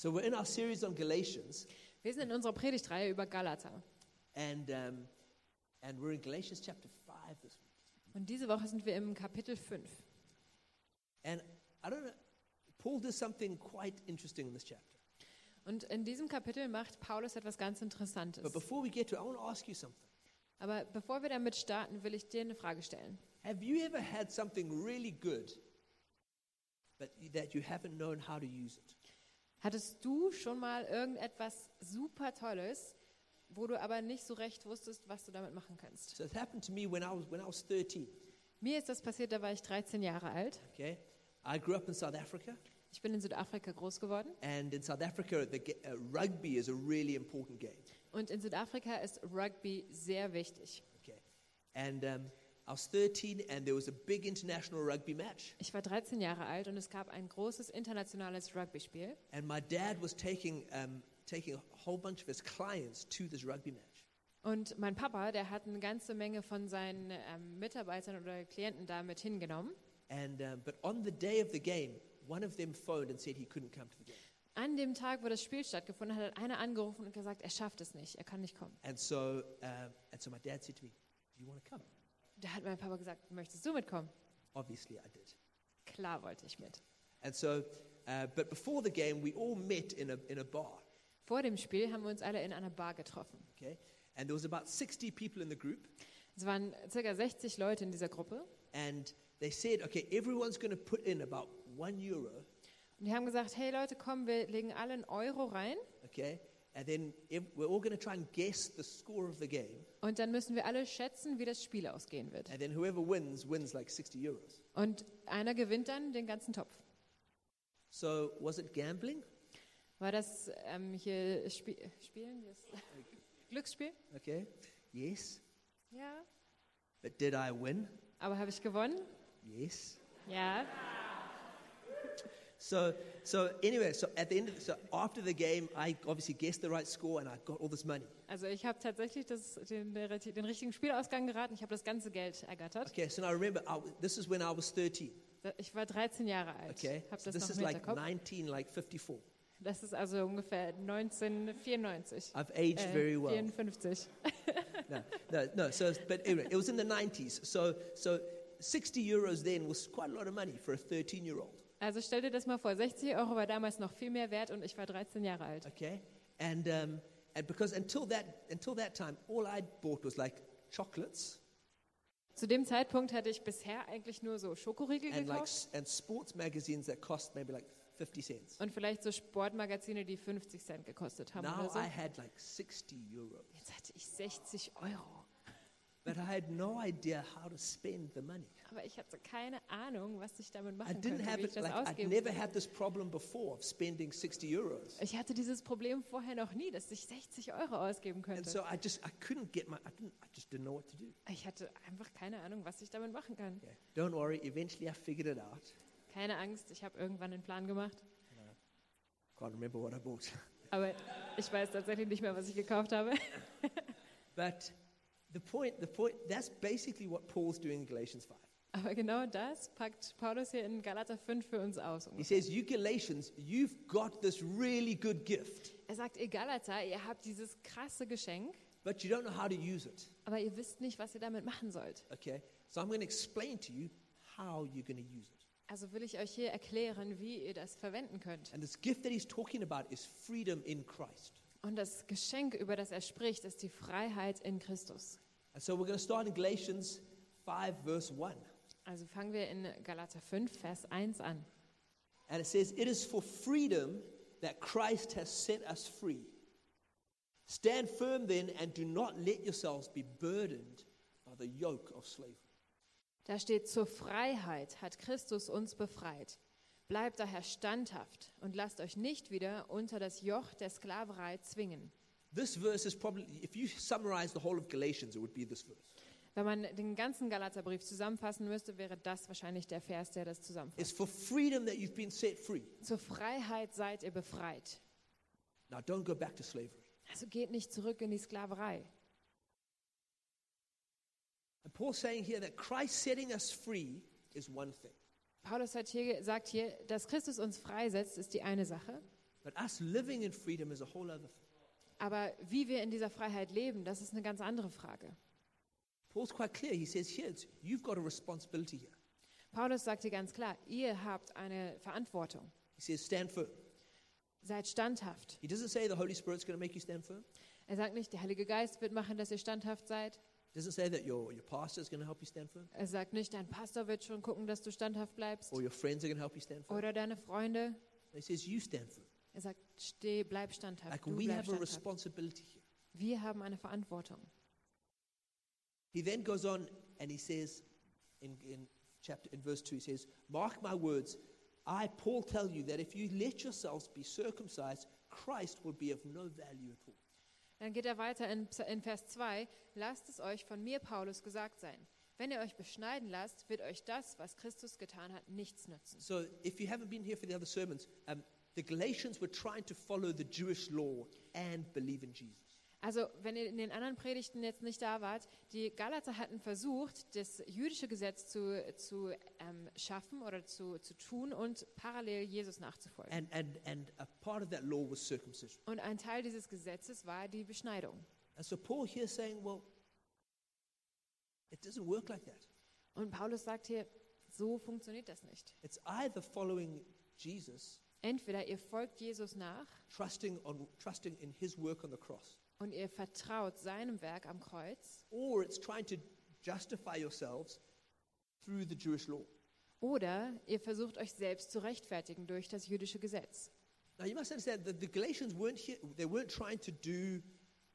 So we're in our series on Galatians, Wir sind in unserer Predigtreihe über Galater. and um, and we're in Galatians chapter five this week. Und diese Woche sind wir im Kapitel 5. And I don't know, Paul does something quite interesting in this chapter. Und in diesem Kapitel macht Paulus etwas ganz Interessantes. But before we get to it, I want to ask you something. Aber bevor wir damit starten, will ich dir eine Frage stellen. Have you ever had something really good, but that you haven't known how to use it? Hattest du schon mal irgendetwas super Tolles, wo du aber nicht so recht wusstest, was du damit machen kannst? So it happened to me when I was when I was 13. Mir ist das passiert, da war ich 13 Jahre alt. Okay, I grew up in South Africa, Ich bin in Südafrika groß geworden. and in South Africa, the, uh, rugby is a really important game. Und in Südafrika ist Rugby sehr wichtig. Okay, and um, I was 13, and there was a big international rugby match, Ich war 13 Jahre alt und es gab ein großes internationales Rugby-Spiel. and my dad was taking um, taking a whole bunch of his clients to this rugby match. Und mein Papa, der hat eine ganze Menge von seinen ähm, Mitarbeitern oder Klienten da mit hingenommen. And um, but on the day of the game, one of them phoned and said he couldn't come to the game. An dem Tag, wo das Spiel stattgefunden hat, hat einer angerufen und gesagt, er schafft es nicht, er kann nicht kommen. And so, um, and so my dad said to me, "Do you want to come?" Da hat mein Papa gesagt, möchtest du mitkommen? Obviously, I did. Klar wollte ich mit. And so, uh, but before the game, we all met in a in a bar. Vor dem Spiel haben wir uns alle in einer Bar getroffen. Okay, and there was about sixty people in the group, Es waren ca. 60 Leute in dieser Gruppe. and they said, "Okay, everyone's going to put in about one euro." Und die haben gesagt, hey Leute, komm, wir legen alle einen Euro rein. Okay, and then we're all going to try and guess the score of the game, Und dann müssen wir alle schätzen, wie das Spiel ausgehen wird. and then whoever wins wins like sixty euros. Und einer gewinnt dann den ganzen Topf. So, was it gambling? War das ähm, hier Spie Spielen? Das Glücksspiel? Okay, yes. Ja. But did I win? Aber habe ich gewonnen? Yes. Ja. So, so anyway, so at the end, of, so after the game, I obviously guessed the right score and I got all this money. Also ich habe tatsächlich das, den, den richtigen Spielausgang geraten. Ich habe das ganze Geld ergattert. Okay, so now remember, I, this is when I was 13. Ich war 13 Jahre alt. Okay, Habe so das this is like 19, like 54. Das ist also ungefähr 1994. I've aged Äh, very well. 54. No, no, no. So, but anyway, it was in the 90s. So, so 60 euros then was quite a lot of money for a 13-year-old. Also stell dir das mal vor, 60 Euro war damals noch viel mehr wert und ich war 13 Jahre alt. Okay, and um, and because until that until that time, all I bought was like chocolates Zu dem Zeitpunkt hatte ich bisher eigentlich nur so Schokoriegel and like gekauft and sports magazines that cost maybe like 50 cents. und vielleicht so Sportmagazine, die 50 Cent gekostet haben Now oder so. I had like 60 euros, Jetzt hatte ich 60 Euro. But I had no idea how to spend the money. Aber ich hatte keine Ahnung, was ich damit I machen didn't könnte, have wie ich it das like I'd ausgeben never had this problem before of spending 60 euros, Ich hatte dieses Problem vorher noch nie, dass ich 60 Euro ausgeben and könnte. so I just I couldn't get my I didn't I just didn't know what to do. Ich hatte einfach keine Ahnung, was ich damit machen kann. Yeah. Don't worry, eventually I figured it out. Keine Angst, ich habe irgendwann einen Plan gemacht. Can't remember what I bought. Aber ich weiß tatsächlich nicht mehr, was ich gekauft habe. But the point, the point, that's basically what Paul's doing in Galatians 5. Aber genau das packt Paulus hier in Galater 5 für uns aus. He says, You Galatians, you've got this really good gift, Er sagt, ihr Galater, ihr habt dieses krasse Geschenk, but you don't know how to use it. aber ihr wisst nicht, was ihr damit machen sollt. Okay? So I'm going to explain to you how you're going to use it. Also will ich euch hier erklären, wie ihr das verwenden könnt. And this gift that he's talking about is freedom in Christ. Und das Geschenk, über das er spricht, ist die Freiheit in Christus. And so we're going to start in Galatians 5, verse 1. Also fangen wir in Galater 5, Vers 1 an. And it says, It is for freedom that Christ has set us free. Stand firm then and do not let yourselves be burdened by the yoke of slavery. Da steht, zur Freiheit hat Christus uns befreit. Bleibt daher standhaft und lasst euch nicht wieder unter das Joch der Sklaverei zwingen. This verse is probably, if you summarize the whole of Galatians, it would be this verse. Wenn man den ganzen Galaterbrief zusammenfassen müsste, wäre das wahrscheinlich der Vers, der das zusammenfasst. It's for freedom that you've been set free. Zur Freiheit seid ihr befreit. Now, don't go back to slavery. Also geht nicht zurück in die Sklaverei. And Paul's saying here that Christ setting us free is one thing. Paulus hat hier, sagt hier, dass Christus uns freisetzt, ist die eine Sache. But us living in freedom is a whole other thing. Aber wie wir in dieser Freiheit leben, das ist eine ganz andere Frage. Paul's quite clear. He says here, you've got a responsibility here. Paulus sagt hier ganz klar, ihr habt eine Verantwortung. He says, stand firm. Seid standhaft. He doesn't say the Holy Spirit's going to make you stand firm. Er sagt nicht, der Heilige Geist wird machen, dass ihr standhaft seid. Doesn't say that your, your pastor is going to help you stand firm. Er sagt nicht, dein Pastor wird schon gucken, dass du standhaft bleibst. Or your friends are going to help you stand firm. Oder deine Freunde. He says, you stand firm. Er sagt, steh, bleib standhaft. Like Du we bleib have a responsibility here. Wir haben eine Verantwortung. He then goes on and he says in, in chapter in verse 2, he says, Mark my words, I, Paul, tell you that if you let yourselves be circumcised, Christ will be of no value at all. Dann geht er weiter in, in Vers 2. Lasst es euch von mir, Paulus, gesagt sein. Wenn ihr euch beschneiden lasst, wird euch das, was Christus getan hat, nichts nützen. So if you haven't been here for the other sermons, um, the Galatians were trying to follow the Jewish law and believe in Jesus. Also, wenn ihr in den anderen Predigten jetzt nicht da wart, die Galater hatten versucht, das jüdische Gesetz zu, zu ähm, schaffen oder zu, zu tun und parallel Jesus nachzufolgen. And, and, and a part of that law was circumcision. Und ein Teil dieses Gesetzes war die Beschneidung. And so Paul here is saying, well, it doesn't work like that. Und Paulus sagt hier, so funktioniert das nicht. It's either following Jesus, Entweder ihr folgt Jesus nach trusting, on, trusting in his work on the cross, und ihr vertraut seinem Werk am Kreuz, or it's trying to justify yourselves through the Jewish law. oder ihr versucht euch selbst zu rechtfertigen durch das jüdische Gesetz. Now you must understand that the Galatians weren't here, they weren't trying to do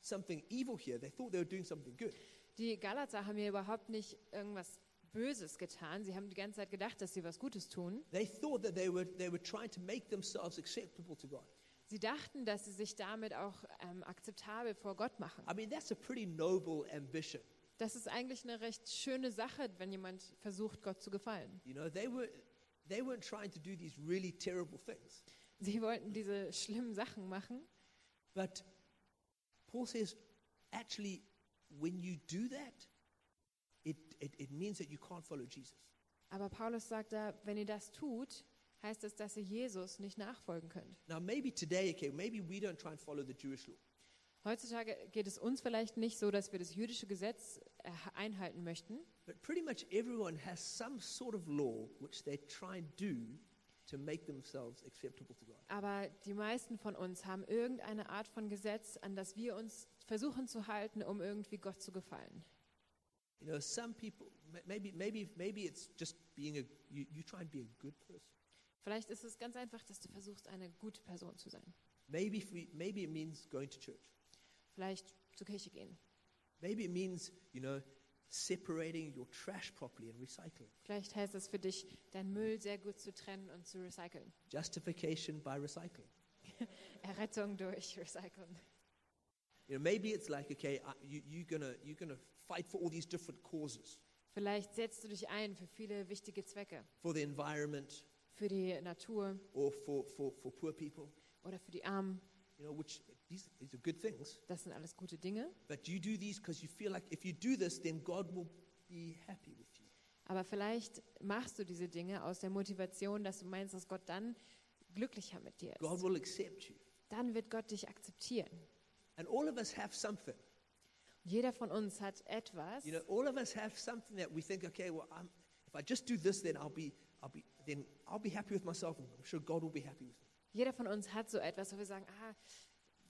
something evil here. They thought they were doing something good. Die Galater haben hier überhaupt nicht irgendwas Böses getan. Sie haben die ganze Zeit gedacht, dass sie was Gutes tun. They thought that they were, they were trying to make themselves acceptable to God. Sie dachten, dass sie sich damit auch ähm, akzeptabel vor Gott machen. I mean, that's a pretty noble ambition. Das ist eigentlich eine recht schöne Sache, wenn jemand versucht, Gott zu gefallen. You know, they, were, they weren't trying to do these really terrible things. Sie wollten diese schlimmen Sachen machen. But Paul says, actually, when you do that, it, it, it means that you can't follow Jesus. Aber Paulus sagt da, wenn ihr das tut, heißt es, dass ihr Jesus nicht nachfolgen könnt. Now, maybe today, okay, maybe we don't try and follow the Jewish law. Heutzutage geht es uns vielleicht nicht so, dass wir das jüdische Gesetz äh, einhalten möchten, But pretty much everyone has some sort of law which they try and do to make themselves acceptable to God. aber die meisten von uns haben irgendeine Art von Gesetz, an das wir uns versuchen zu halten, um irgendwie Gott zu gefallen. You know, some people, ma- maybe, maybe, maybe it's just being a, you, you try and be a good person. Vielleicht ist es ganz einfach, dass du versuchst, eine gute Person zu sein. Maybe, if we, maybe it means going to church. Vielleicht zur Kirche gehen. Maybe it means, you know, separating your trash properly and recycling. Vielleicht heißt es für dich, deinen Müll sehr gut zu trennen und zu recyceln. Justification by recycling. Errettung durch Recyceln. You know, maybe it's like, okay, I, you, you're gonna you're gonna fight for all these different causes, Vielleicht setzt du dich ein für viele wichtige Zwecke. for the environment Für die Natur or for, for, for poor people. oder für die Armen. You know, which these, these are good things. Das sind alles gute Dinge. But you do these because you feel like if you do this, then God will be happy with you. Aber vielleicht machst du diese Dinge aus der Motivation, dass du meinst, dass Gott dann glücklicher mit dir God ist. will accept you. Dann wird Gott dich akzeptieren. And all of us have something. Jeder von uns hat etwas, You know, all of us have something that we think, okay, well, I'm, if I just do this, then I'll be, I'll be, then I'll be happy with myself, and I'm sure God will be happy with me. jeder von uns hat so etwas, wo wir sagen, ah,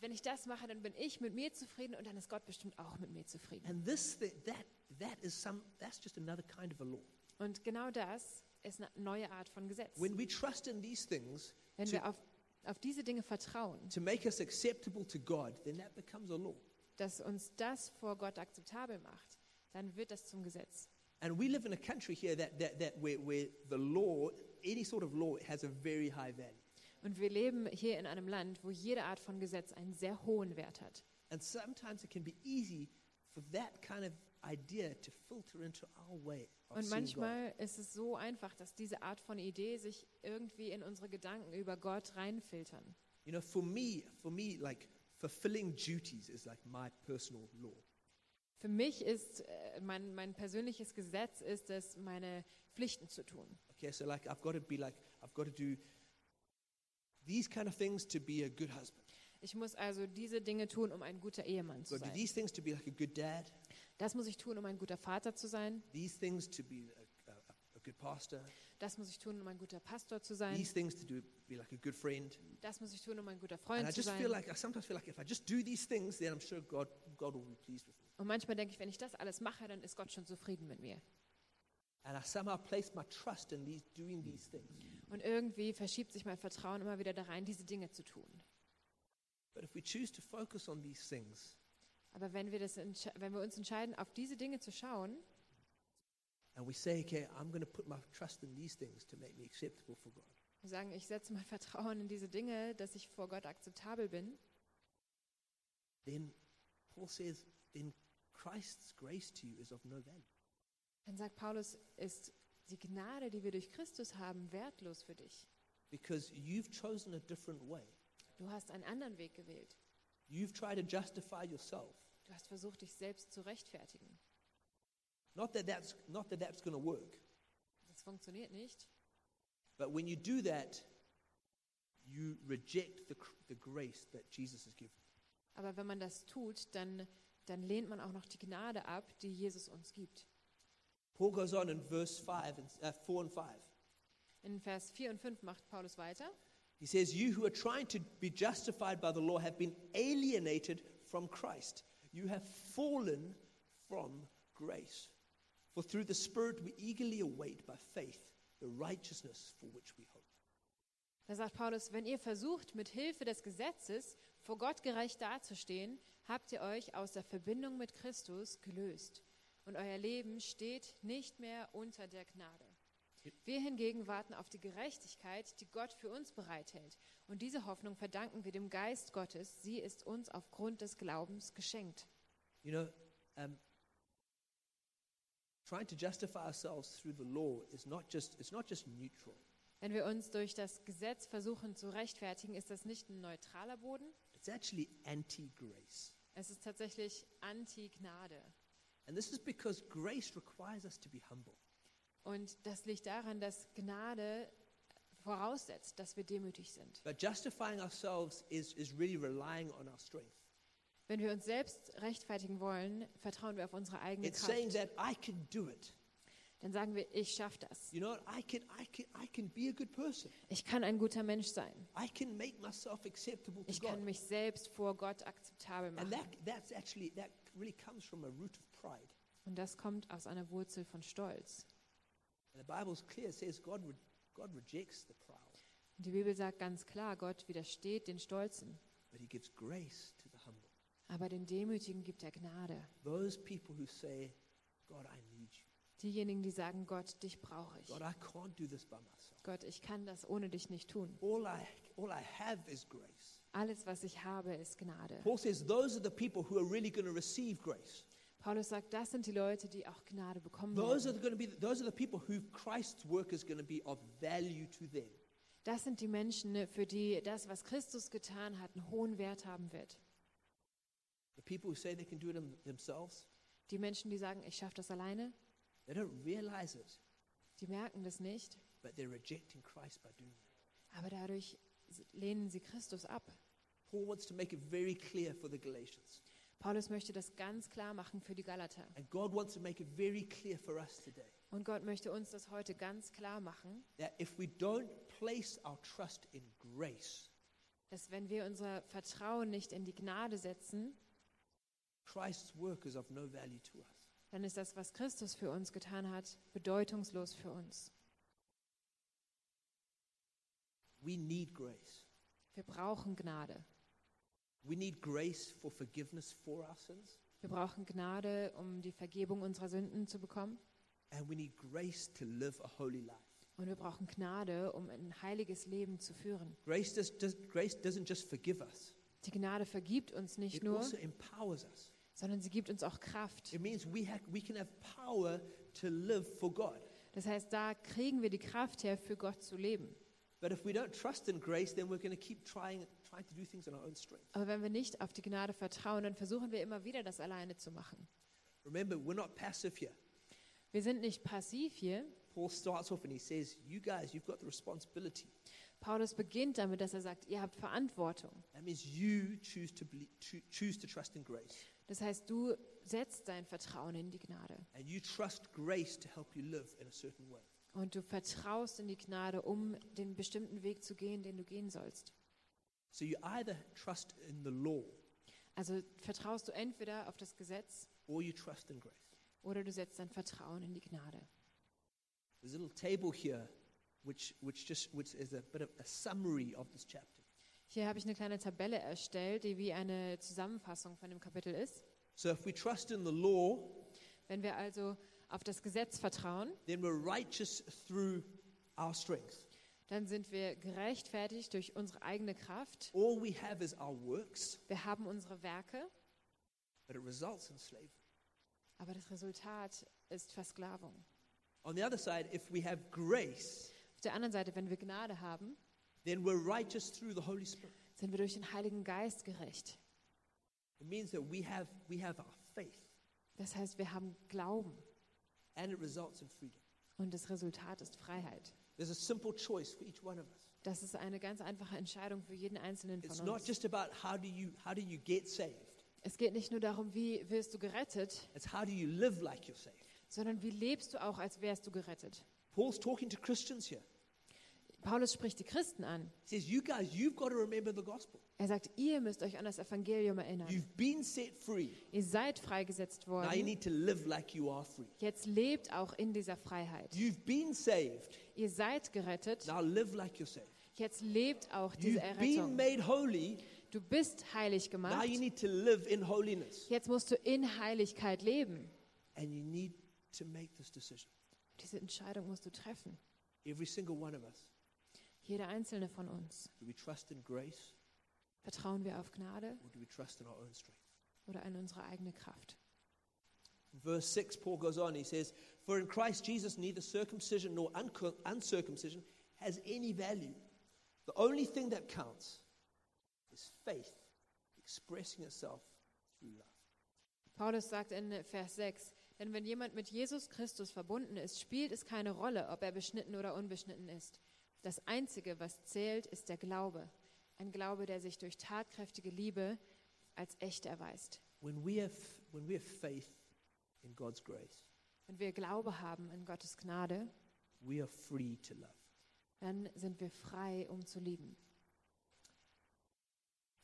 wenn ich das mache, dann bin ich mit mir zufrieden und dann ist Gott bestimmt auch mit mir zufrieden. And this, thing, that, that is some, that's just another kind of a law. Und genau das ist eine neue Art von Gesetz. When we trust in these things Wenn to, wir auf, auf diese Dinge vertrauen, to make us acceptable to God, then that becomes a law. dass uns das vor Gott akzeptabel macht, dann wird das zum Gesetz. And we live in a country here that, that, that where, where the law, any sort of law, has a very high value. Und wir leben hier in einem Land, wo jede Art von Gesetz einen sehr hohen Wert hat. And sometimes it can be easy for that kind of idea to filter into our way of Und seeing God. manchmal ist es so einfach, dass diese Art von Idee sich irgendwie in unsere Gedanken über Gott reinfiltern. You know, for me, for me, like fulfilling duties is like my personal law. Für mich ist äh, mein, mein persönliches Gesetz ist es, meine Pflichten zu tun. Okay, so like I've got to be like I've got to do these kind of things to be a good husband. Ich muss also diese Dinge tun, um ein guter Ehemann I've zu got to do sein. these things to be like a good dad. Das muss ich tun, um ein guter Vater zu sein. These things to be a, a, a good pastor. Das muss ich tun, um ein guter Pastor zu sein. These things to do be like a good friend. Das muss ich tun, um ein guter And I Freund zu just sein. feel like I sometimes feel like if I just do these things, then I'm sure God God will be pleased with me. Und manchmal denke ich, wenn ich das alles mache, dann ist Gott schon zufrieden mit mir. Und irgendwie verschiebt sich mein Vertrauen immer wieder da rein, diese Dinge zu tun. Aber wenn wir, das wenn wir uns entscheiden, auf diese Dinge zu schauen and we say, okay, I'm going to put my trust in these things to make me acceptable for God, und sagen, ich setze mein Vertrauen in diese Dinge, dass ich vor Gott akzeptabel bin, then Paul says, then Christ's grace to you is of no value. dann sagt Paulus, ist die Gnade, die wir durch Christus haben, wertlos für dich. Because you've chosen a different way. Du hast einen anderen Weg gewählt. You've tried to justify yourself. Du hast versucht, dich selbst zu rechtfertigen. Not that that's, not that that's going to work, Das funktioniert nicht. but when you do that, you reject the, the grace that Jesus has given. Aber wenn man das tut, dann, dann lehnt man auch noch die Gnade ab, die Jesus uns gibt. Paul goes on in verse 5 and, uh, 4 and 5. In Vers 4 und 5 macht Paulus weiter. He says, You who are trying to be justified by the law have been alienated from Christ. You have fallen from grace. For through the Spirit we eagerly await by faith the righteousness for which we hope. Da sagt Paulus, wenn ihr versucht, mit Hilfe des Gesetzes vor Gott gerecht dazustehen, habt ihr euch aus der Verbindung mit Christus gelöst. Und euer Leben steht nicht mehr unter der Gnade. Wir hingegen warten auf die Gerechtigkeit, die Gott für uns bereithält. Und diese Hoffnung verdanken wir dem Geist Gottes. Sie ist uns aufgrund des Glaubens geschenkt. You know, um, trying to justify ourselves through the law is not just, it's not just neutral. Wenn wir uns durch das Gesetz versuchen zu rechtfertigen, ist das nicht ein neutraler Boden, It's actually anti-grace. Es ist tatsächlich Anti-Gnade. And this is because grace requires us to be humble. Und das liegt daran, dass Gnade voraussetzt, dass wir demütig sind. But justifying ourselves is, is really relying on our strength. Wenn wir uns selbst rechtfertigen wollen, vertrauen wir auf unsere eigene It's saying Kraft. that I can do it. Dann sagen wir, ich schaffe das. You know, what? I can, I can, I can be a good person. Ich kann ein guter Mensch sein. I can make myself acceptable to Ich God. kann mich selbst vor Gott akzeptabel And machen. that, that's actually, that really comes from a root of pride. Und das kommt aus einer Wurzel von Stolz. And the Bible's clear. It says God, re- God rejects the proud, Und die Bibel sagt ganz klar, Gott widersteht den Stolzen, but he gives grace to the humble. aber den Demütigen gibt er Gnade. Those people who say, God, I need. Diejenigen, die sagen, Gott, dich brauche ich. God, I can't do this by myself. Gott, ich kann das ohne dich nicht tun. All I, all I have is grace. Alles, was ich habe, ist Gnade. Paul says those are the people who are really going to receive grace. Paulus sagt, das sind die Leute, die auch Gnade bekommen Those werden. are going to be those are the people who Christ's work is going to be of value to them. Das sind die Menschen, ne, für die das, was Christus getan hat, einen hohen Wert haben wird. The people who say they can do it them- themselves, Die Menschen, die sagen, ich schaffe das alleine, they don't realize it, die merken das nicht, but they're rejecting Christ by doing it. aber dadurch lehnen sie Christus ab. Paul wants to make it very clear for the Galatians, Paulus möchte das ganz klar machen für die Galater. and God wants to make it very clear for us today Und Gott möchte uns das heute ganz klar machen, that if we don't place our trust in grace, dass wenn wir unser Vertrauen nicht in die Gnade setzen, Christ's work is of no value to us. Dann ist das, was Christus für uns getan hat, bedeutungslos für uns. We need grace. Wir brauchen Gnade. We need grace for forgiveness for our sins, Wir brauchen Gnade, um die Vergebung unserer Sünden zu bekommen. and we need grace to live a holy life. Und wir brauchen Gnade, um ein heiliges Leben zu führen. Grace, does, does, grace doesn't just forgive us, Die Gnade vergibt uns nicht it nur, also empowers us. Sondern sie gibt uns auch Kraft. It means we, have, we can have power to live for God. Das heißt, da kriegen wir die Kraft her, für Gott zu leben. But if we don't trust in grace, then we're going to keep trying, trying to do things in our own strength. Aber wenn wir nicht auf die Gnade vertrauen, dann versuchen wir immer wieder, das alleine zu machen. Remember, we're not passive here. Wir sind nicht passiv hier. Paul starts off and he says, You guys, you've got the responsibility. Paulus beginnt damit, dass er sagt, ihr habt Verantwortung. That means you choose to, choose to trust in grace. Das heißt, du setzt dein Vertrauen in die Gnade. Und du vertraust in die Gnade, um den bestimmten Weg zu gehen, den du gehen sollst. So you either trust in the law Also vertraust du entweder auf das Gesetz oder du setzt dein Vertrauen in die Gnade. There's a little table here which, which just which is a bit of a summary of this chapter. Hier habe ich eine kleine Tabelle erstellt, die wie eine Zusammenfassung von dem Kapitel ist. So if we trust in the law, Wenn wir also auf das Gesetz vertrauen, then we're righteous through our strength. dann sind wir gerechtfertigt durch unsere eigene Kraft. All we have is our works, Wir haben unsere Werke, but it results in slavery. aber das Resultat ist Versklavung. On the other side, if we have grace, Auf der anderen Seite, wenn wir Gnade haben, then we're righteous through the Holy Spirit. sind wir durch den Heiligen Geist gerecht. It means that we have we have our faith, Das heißt, wir haben Glauben and it results in freedom. und das Resultat ist Freiheit. There's a simple choice for each one of us. Das ist eine ganz einfache Entscheidung für jeden Einzelnen It's von not uns. just about how do you how do you get saved. Es geht nicht nur darum, wie wirst du gerettet, It's how do you live like you're saved. sondern wie lebst du auch, als wärst du gerettet. Paul's talking to Christians here. Paulus spricht die Christen an. He says, "You guys, you've got to remember the gospel. Er sagt, ihr müsst euch an das Evangelium erinnern. You've been set free. Ihr seid freigesetzt Now you worden. need to live like you are free. Jetzt lebt auch in dieser Freiheit. You've been saved. Ihr seid gerettet. Now live like you're saved. Jetzt lebt auch diese You've been Errettung. made holy. Du bist heilig Now gemacht. you need to live in holiness, Jetzt musst du in Heiligkeit leben. and you need to make this decision. Diese Entscheidung musst du treffen. Every single one of us. Jeder einzelne von uns. Do we trust in grace, Vertrauen wir auf Gnade or do we trust in our own strength? oder in unsere eigene Kraft? Verse 6, Paul goes on, he says, For in Christ Jesus, neither circumcision nor uncircumcision has any value. The only thing that counts is faith expressing itself through love. Paulus sagt in Vers 6, denn wenn jemand mit Jesus Christus verbunden ist, spielt es keine Rolle, ob er beschnitten oder unbeschnitten ist. Das Einzige, was zählt, ist der Glaube. Ein Glaube, der sich durch tatkräftige Liebe als echt erweist. When we have, when we have faith in God's grace, Wenn wir Glaube haben in Gottes Gnade, we are free to love. dann sind wir frei, um zu lieben.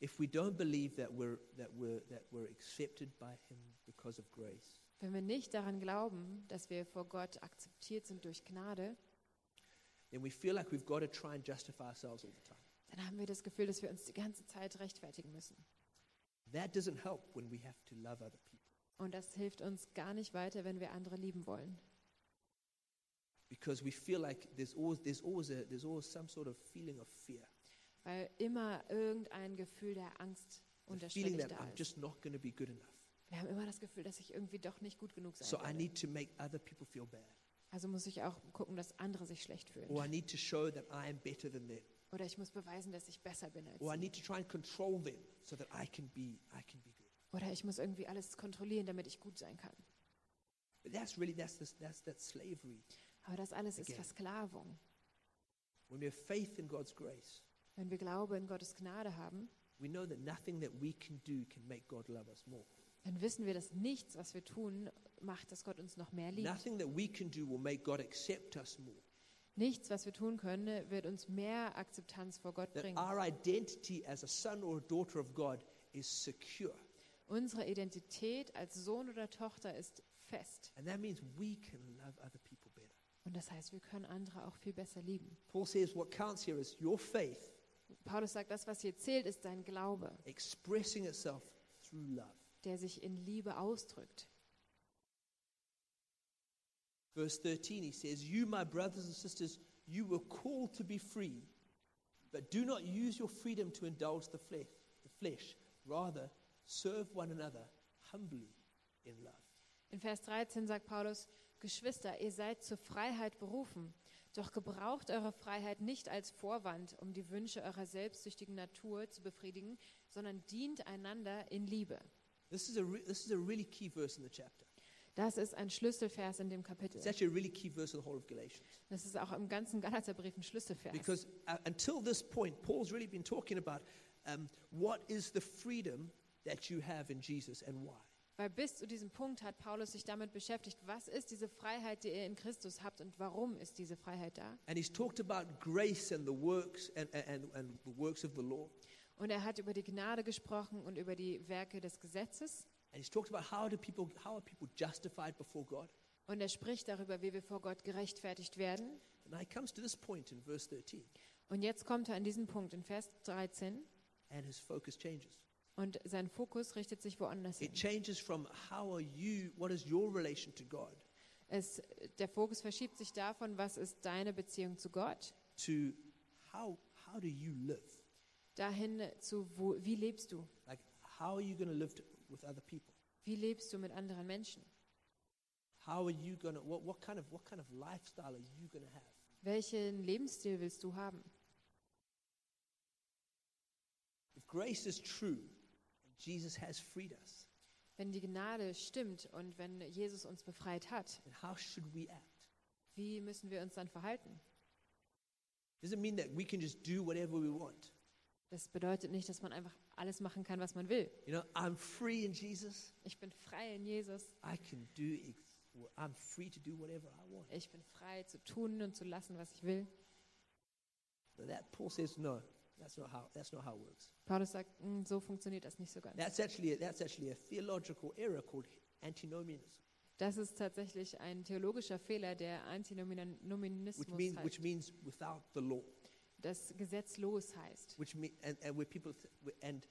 If we don't believe that we're, that we're, that we're accepted by Him because of grace, Wenn wir nicht daran glauben, dass wir vor Gott akzeptiert sind durch Gnade, then we feel like we've got to try and justify ourselves all the time. dann haben wir das Gefühl, dass wir uns die ganze Zeit rechtfertigen müssen. That doesn't help when we have to love other people Und das hilft uns gar nicht weiter, wenn wir andere lieben wollen. because we feel like there's always, there's always, a, there's always some sort of feeling of fear, Weil immer irgendein Gefühl der Angst the feeling that I'm ist. just not going to be good enough. Wir haben immer das Gefühl, dass ich irgendwie doch nicht gut genug sein So I werde. need to make other people feel bad. Also muss ich auch gucken, dass andere sich schlecht fühlen. Or I need to show that I am better than them. Oder ich muss beweisen, dass ich besser bin als Or I sie. need to try and control them so that I can be, I can be good. Oder ich muss irgendwie alles kontrollieren, damit ich gut sein kann. But that's really, that's, this, that's, that's slavery. Aber das alles ist Again. Versklavung. When we have faith in God's grace, Wenn wir Glaube in Gottes Gnade haben, we know that nothing that we can do can make God love us more. dann wissen wir, dass nichts, was wir tun, macht, dass Gott uns noch mehr liebt. Nothing that we can do will make God accept us more. Nichts, was wir tun können, wird uns mehr Akzeptanz vor Gott That bringen. our identity as a son or a daughter of God is secure. Unsere Identität als Sohn oder Tochter ist fest. And that means we can love other people better. Und das heißt, wir können andere auch viel besser lieben. Paul says what counts here is your faith Paulus sagt, das, was hier zählt, ist dein Glaube, expressing itself through love. der sich in Liebe ausdrückt. Verse 13, he says, You, my brothers and sisters, you were called to be free, but do not use your freedom to indulge the flesh. The flesh. Rather, serve one another humbly in love. In Vers 13 sagt Paulus, Geschwister, ihr seid zur Freiheit berufen, doch gebraucht eure Freiheit nicht als Vorwand, um die Wünsche eurer selbstsüchtigen Natur zu befriedigen, sondern dient einander in Liebe. This is a, this is a really key verse in the chapter. Das ist ein Schlüsselvers in dem Kapitel. It's actually a really key verse of the whole of Galatians. Das ist auch im ganzen Galaterbrief ein Schlüsselvers. Because uh, until this point, Paul's really been talking about um, what is the freedom that you have in Jesus and why. Weil bis zu diesem Punkt hat Paulus sich damit beschäftigt, was ist diese Freiheit, die ihr in Christus habt und warum ist diese Freiheit da? And he's talked about grace and the works and, and, and the works of the law. Und er hat über die Gnade gesprochen und über die Werke des Gesetzes. And he's talked about how do people how are people justified before God. Und er spricht darüber, wie wir vor Gott gerechtfertigt werden. And now he comes to this point in verse 13, Und jetzt kommt er an diesen Punkt in Vers 13 and his focus changes. und sein Fokus richtet sich woanders hin. It changes from how are you, what is your relation to God, Es, der Fokus verschiebt sich davon, was ist deine Beziehung zu Gott, to how how do you live? dahin zu, wo, wie lebst du? Like how are you going to live with other people? Wie lebst du mit anderen Menschen? How are you to what, what kind of what kind of lifestyle are you to have? Welchen Lebensstil willst du haben? If grace is true, Jesus has freed us, Wenn die Gnade stimmt und wenn Jesus uns befreit hat, then how should we act? wie müssen wir uns dann verhalten? Does it mean that we can just do whatever we want? Das bedeutet nicht, dass man einfach alles machen kann, was man will. You know, I'm free in Jesus. Ich bin frei in Jesus. I can do I'm free to do whatever I want. Ich bin frei zu tun und zu lassen, was ich will. But that Paul says no. That's not how that's not how it works. Paulus sagt, "Mm, so funktioniert das nicht so ganz. That's actually a, that's actually a theological error called antinomianism, Das ist tatsächlich ein theologischer Fehler, der which Antinomianismus means which heißt, means without the law. Das gesetzlos heißt. Which mean and, and where people th- and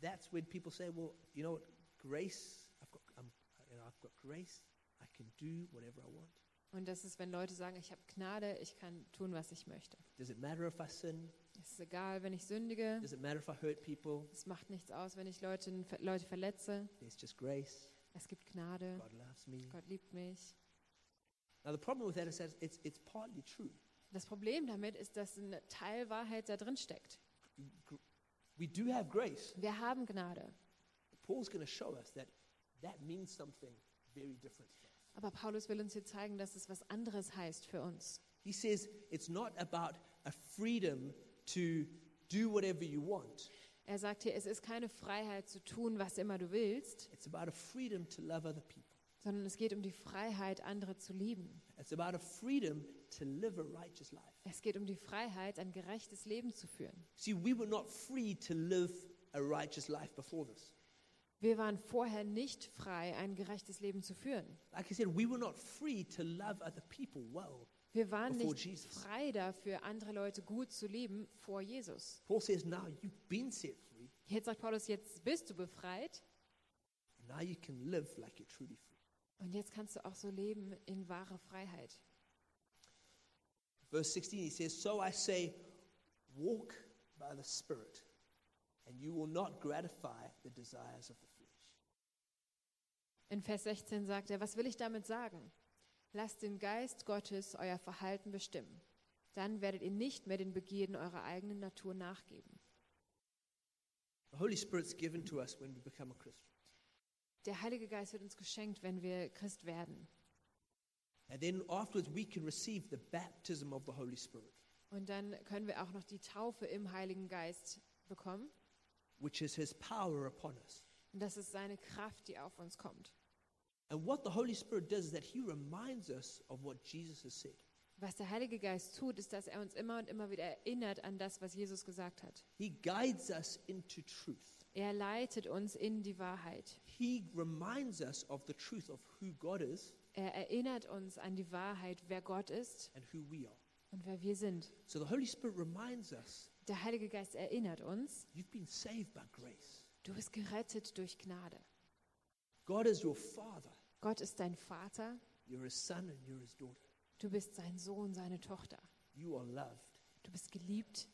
that's when people say, well, you know what, grace. I've got I'm, you know I've got grace. I can do whatever I want. Und das ist, wenn Leute sagen, ich habe Gnade, ich kann tun, was ich möchte. Does it matter if I sin? Es ist egal, wenn ich sündige. Does it matter if I hurt people? Es macht nichts aus, wenn ich Leute, Leute verletze. There's just grace. Es gibt Gnade. God loves me. Gott liebt mich. Now the problem with that is that it's it's partly true. Das Problem damit ist, dass ein Teil Wahrheit da drin steckt. We do have grace. Wir haben Gnade. Paul's going to show us that that means something very different. Aber Paulus will uns hier zeigen, dass es was anderes heißt für uns. He says it's not about a freedom to do whatever you want. Er sagt hier, es ist keine Freiheit zu tun, was immer du willst, It's about a freedom to love other people. sondern es geht um die Freiheit, andere zu lieben. It's about a freedom to live a righteous life. Es geht um die Freiheit, ein gerechtes Leben zu führen. See, we were not free to live a righteous life before this. Wir waren vorher nicht frei, ein gerechtes Leben zu führen. Like I said, we were not free to love other people well. Wir waren nicht Jesus. frei dafür, andere Leute gut zu lieben vor Jesus. Paul says, now you've been set free, Jetzt sagt Paulus, jetzt bist du befreit now you can live like you're truly free. und jetzt kannst du auch so leben in wahrer Freiheit. Verse 16, he says, So I say, walk by the Spirit, and you will not gratify the desires of the flesh. In Vers 16 sagt er, was will ich damit sagen? Lasst den Geist Gottes euer Verhalten bestimmen. Dann werdet ihr nicht mehr den Begierden eurer eigenen Natur nachgeben. The Holy Spirit's given to us when we become a Christian. Der Heilige Geist wird uns geschenkt, wenn wir Christ werden. And then afterwards, we can receive the baptism of the Holy Spirit, Und dann können wir auch noch die Taufe im Heiligen Geist bekommen. which is his power upon us. Und das ist seine Kraft, die auf uns kommt. And what the Holy Spirit does is that he reminds us of what Jesus has said. Was der Heilige Geist tut, ist, dass er uns immer und immer wieder erinnert an das, was Jesus gesagt hat. He guides us into truth. Er leitet uns in die Wahrheit. He reminds us of the truth of who God is Er erinnert uns an die Wahrheit, wer Gott ist and who we are. und wer wir sind. So the Holy Spirit reminds us Der Heilige Geist erinnert uns, you've been saved by grace. du bist gerettet durch Gnade. God is your Father. Gott ist dein Vater, You're his son and you're his daughter. du bist sein Sohn, seine Tochter. You are loved. Du bist geliebt.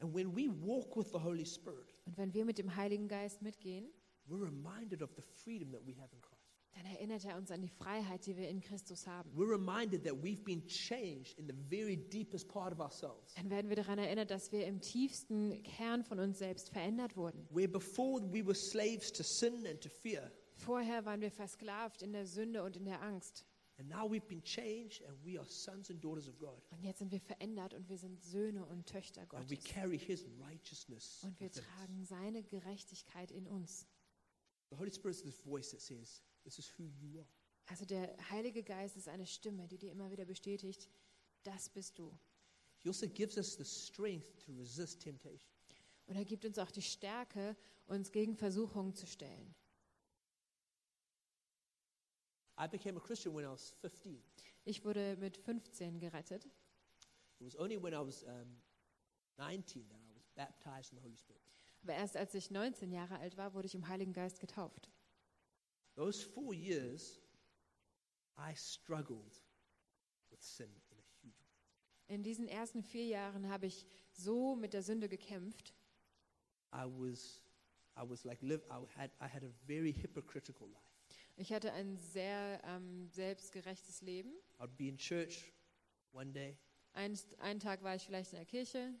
And when we walk with the Holy Spirit, Und wenn wir mit dem Heiligen Geist mitgehen, we're reminded of the freedom that we have in Christ. Dann erinnert er uns an die Freiheit, die wir in Christus haben. We're reminded that we've been changed in the very deepest part of ourselves. Dann werden wir daran erinnert, dass wir im tiefsten Kern von uns selbst verändert wurden. Where before we were slaves to sin and to fear, Vorher waren wir versklavt in der Sünde und in der Angst. And now we've been changed and we are sons and daughters of God. Und jetzt sind wir verändert und wir sind Söhne und Töchter And we Gottes. carry his righteousness. Und wir tragen seine Gerechtigkeit in uns. The Holy Spirit is this voice that says, Also der Heilige Geist ist eine Stimme, die dir immer wieder bestätigt, das bist du. He also gives us the strength to resist temptation. Und er gibt uns auch die Stärke, uns gegen Versuchungen zu stellen. I became a Christian when I was 15. Ich wurde mit 15 gerettet. It was only when I was um, 19 that I was baptized in the Holy Spirit. Aber erst als ich 19 Jahre alt war, wurde ich im Heiligen Geist getauft. Those four years, I struggled with sin in a huge way. In diesen ersten vier Jahren habe ich so mit der Sünde gekämpft. I was, I was like, live, I had, I had a very hypocritical life. Ich hatte ein sehr ähm, selbstgerechtes Leben. I'd be in church one day, Einst, einen Tag war ich vielleicht in der Kirche,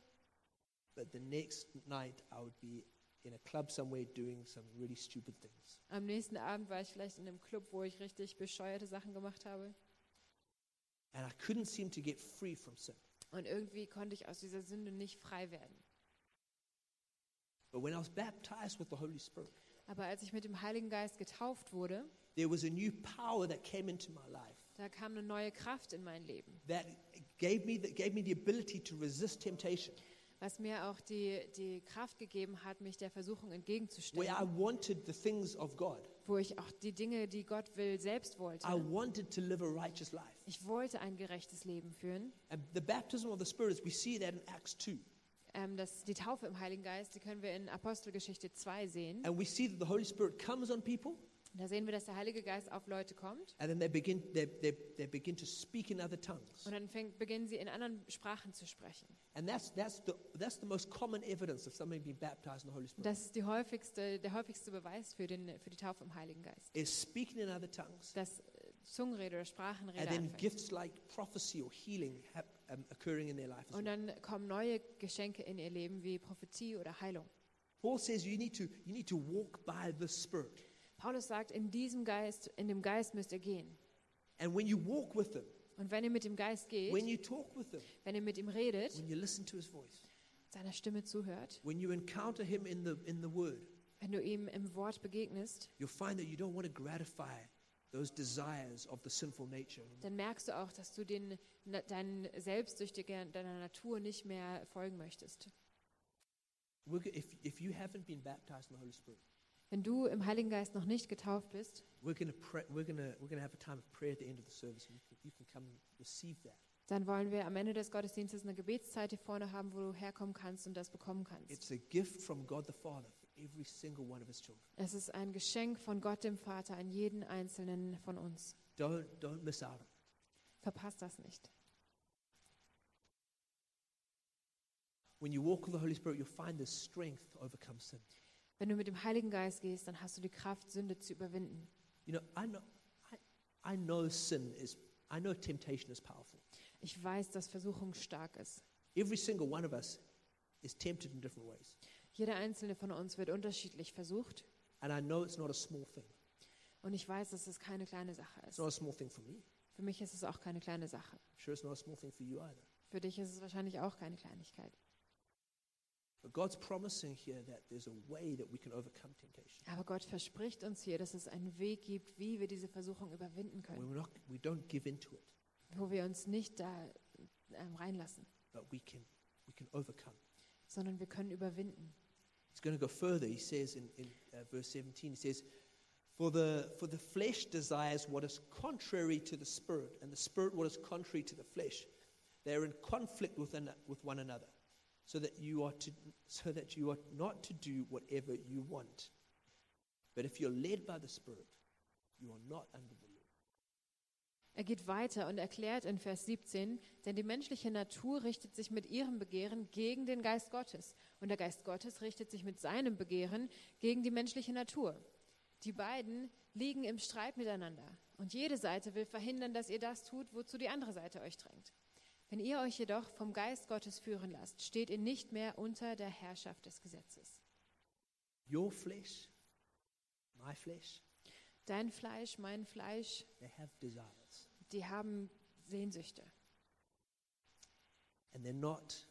but the next night I would be in a club somewhere doing some really stupid things. am nächsten Abend war ich vielleicht in einem Club, wo ich richtig bescheuerte Sachen gemacht habe. And I couldn't seem to get free from sin. Und irgendwie konnte ich aus dieser Sünde nicht frei werden. But when I was baptized with the Holy Spirit, Aber als ich mit dem Heiligen Geist getauft wurde, there was a new power that came into my life da kam eine neue Kraft in mein Leben, that gave me the, gave me the ability to resist temptation. Was mir auch die, die Kraft gegeben hat, mich der Versuchung Where entgegenzustellen, I wanted the things of God. wo ich auch die Dinge, die Gott will, selbst wollte. I wanted to live a righteous life. Ich wollte ein gerechtes Leben führen. And the baptism of the Spirit, we see that in Acts 2. Ähm, das, die Taufe im Heiligen Geist, die können wir in Apostelgeschichte 2 sehen. And we see that the Holy Spirit comes on people Da sehen wir, dass der Heilige Geist auf Leute kommt and then they begin, they, they, they begin to speak in other tongues. und dann fängt, beginnen sie in anderen Sprachen zu sprechen. And that's, that's, the, that's the most common evidence of somebody being baptized in the Holy Spirit. Das ist die häufigste, der häufigste Beweis für, den, für die Taufe im Heiligen Geist. Is speaking in other tongues. Dass äh, Zungenrede oder Sprachenrede And then anfängt. gifts like prophecy or healing um, occurring in their life. Und dann kommen neue Geschenke in ihr Leben wie Prophetie oder Heilung. Paul says you need, to, you need to walk by the Spirit. Paulus sagt, in diesem Geist, in dem Geist müsst ihr gehen. And when you walk with Him, Und wenn ihr mit dem Geist geht, when you talk with Him, wenn ihr mit ihm redet, when you listen to His voice, seiner Stimme zuhört, when you encounter Him in the, in the Word, wenn du ihm im Wort begegnest, you'll find that you don't want to gratify those desires of the sinful nature. dann merkst du auch, dass du den, deinen Selbstsüchtigen, deiner Natur nicht mehr folgen möchtest. If, if you haven't been baptized in the Holy Spirit, Wenn du im Heiligen Geist noch nicht getauft bist, dann wollen wir am Ende des Gottesdienstes eine Gebetszeit hier vorne haben, wo du herkommen kannst und das bekommen kannst. Es ist ein Geschenk von Gott dem Vater an jeden einzelnen von uns. Don't don't miss out. Verpasst das nicht. When you walk with the Holy Spirit, you'll find the strength to overcome sin. Wenn du mit dem Heiligen Geist gehst, dann hast du die Kraft, Sünde zu überwinden. You know, I know, I, I know sin is, I know temptation is powerful. Ich weiß, dass Versuchung stark ist. Every single one of us is tempted in different ways. Jeder einzelne von uns wird unterschiedlich versucht. And I know it's not a small thing. Und ich weiß, dass es keine kleine Sache It's ist. not a small thing for me. Für mich ist es auch keine kleine Sache. Sure it's not a small thing for you either. Für dich ist es wahrscheinlich auch keine Kleinigkeit. Aber Gott verspricht uns hier, dass es einen Weg gibt, wie wir diese Versuchung überwinden können. not, we don't give into it, Wo wir uns nicht da ähm, reinlassen, but we can, we can overcome. sondern wir können überwinden. He's going to go further. He says in, in uh, verse 17, he says, for the, for the flesh desires what is contrary to the spirit, and the spirit what is contrary to the flesh. They are in conflict with, an, with one another, so that, you are to, so that you are not to do whatever you want. But if you're led by the spirit, you are not under the law. Er geht weiter und erklärt in Vers 17, denn die menschliche Natur richtet sich mit ihrem Begehren gegen den Geist Gottes und der Geist Gottes richtet sich mit seinem Begehren gegen die menschliche Natur. Die beiden liegen im Streit miteinander und jede Seite will verhindern, dass ihr das tut, wozu die andere Seite euch drängt. Wenn ihr euch jedoch vom Geist Gottes führen lasst, steht ihr nicht mehr unter der Herrschaft des Gesetzes. Your flesh, my flesh, Dein Fleisch, mein Fleisch, they have desires. die haben Sehnsüchte. And they're not,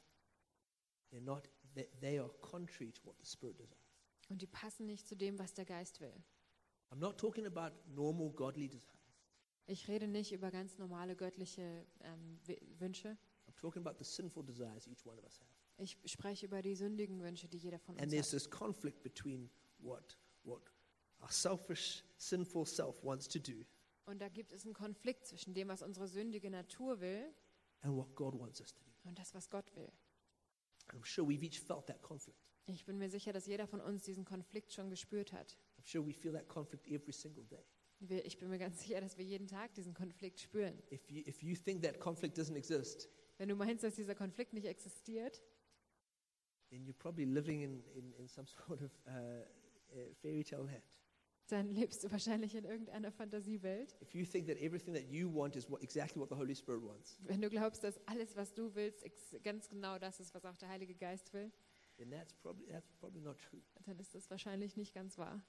they're not, they, they are contrary to what the Spirit desires. Und die passen nicht zu dem, was der Geist will. I'm not talking about normal godly desires. Ich rede nicht über ganz normale göttliche ähm, Wünsche. I'm talking about the sinful desires each one of us have. Ich spreche über die sündigen Wünsche, die jeder von And uns there's hat. this conflict between what, what our selfish, sinful self wants to do Und da gibt es einen Konflikt zwischen dem, was unsere sündige Natur will and what God wants us to do. und das, was Gott will. And I'm sure we've each felt that conflict. Ich bin mir sicher, dass jeder von uns diesen Konflikt schon gespürt hat. I'm sure we feel that conflict every single day. Wir- Ich bin mir ganz sicher, dass wir jeden Tag diesen Konflikt spüren. If you, if you think that conflict doesn't exist, Wenn du meinst, dass dieser Konflikt nicht existiert, then you're probably living in, in, in some sort of uh, uh, fairy tale land. dann lebst du wahrscheinlich in irgendeiner Fantasiewelt. If you think that everything that you want is what, exactly what the Holy Spirit wants, Wenn du glaubst, dass alles, was du willst, ex- ganz genau das ist, was auch der Heilige Geist will, then that's probably, that's probably not true. dann ist das wahrscheinlich nicht ganz wahr.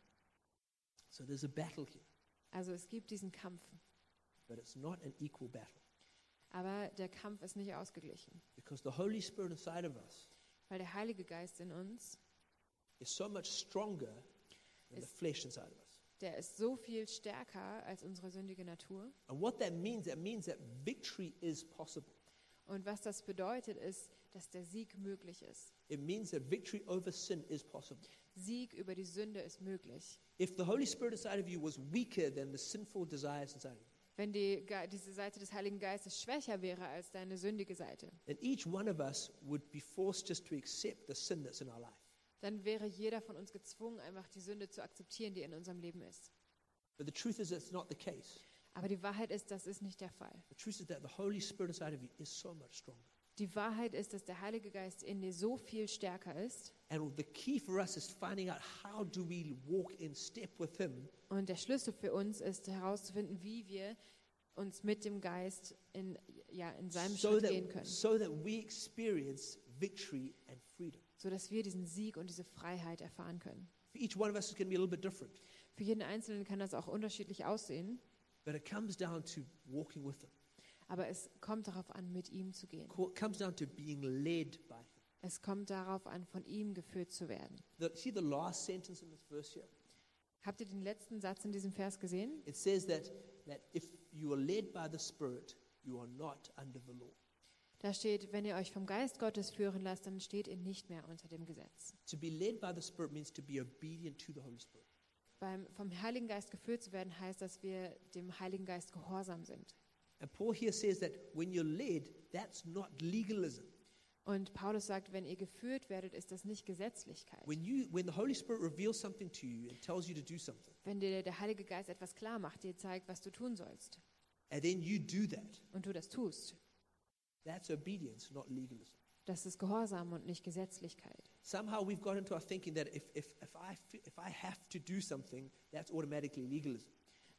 So there's a battle here, Also es gibt diesen Kampf, but it's not an equal battle aber der Kampf ist nicht ausgeglichen, because the Holy Spirit inside of us weil der Heilige Geist in uns, is so much stronger than the flesh inside of us. der ist so viel stärker als unsere sündige Natur. And what that means, that means that victory is possible. Und was das bedeutet, ist, dass der Sieg möglich ist. It means that victory over sin is possible. Sieg über die Sünde ist möglich. If the Holy Spirit inside of you was weaker than the sinful desires inside of you, Wenn die, diese Seite des Heiligen Geistes schwächer wäre als deine sündige Seite, then each one of us would be forced just to accept the sin that's in our life. dann wäre jeder von uns gezwungen, einfach die Sünde zu akzeptieren, die in unserem Leben ist. But the truth is, that's not the case. Aber die Wahrheit ist, das ist nicht der Fall. The truth is that the Holy Spirit inside of you is so much stronger. Die Wahrheit ist, dass der Heilige Geist in dir so viel stärker ist. Und der Schlüssel für uns ist herauszufinden, wie wir uns mit dem Geist in, ja, in seinem so Schritt gehen that, können, so that we experience victory and freedom. sodass wir diesen Sieg und diese Freiheit erfahren können. For each one of us, it's going to be a little bit different. Für jeden Einzelnen kann das auch unterschiedlich aussehen, But it comes down to walking with Him. Aber es kommt darauf an, mit ihm zu gehen. It comes down to being led by Him. Es kommt darauf an, von ihm geführt zu werden. The, see the last sentence in this verse here? Habt ihr den letzten Satz in diesem Vers gesehen? It says that, that if you are led by the Spirit, you are not under the law. Da steht, wenn ihr euch vom Geist Gottes führen lasst, dann steht ihr nicht mehr unter dem Gesetz. To be led by the Spirit means to be obedient to the Holy Spirit. Beim vom Heiligen Geist geführt zu werden, heißt, dass wir dem Heiligen Geist gehorsam sind. And Paul here says that when you're led, that's not legalism. Und Paulus sagt, wenn ihr geführt werdet, ist das nicht Gesetzlichkeit. When, you, when the Holy Spirit reveals something to you and tells you to do something, Wenn dir der Heilige Geist etwas klar macht, dir zeigt, was du tun sollst, and then you do that, und du das tust, that's obedience, not legalism. das ist Gehorsam und nicht Gesetzlichkeit. Somehow we've got into our thinking that if, if, if, I, if I have to do something, that's automatically legalism.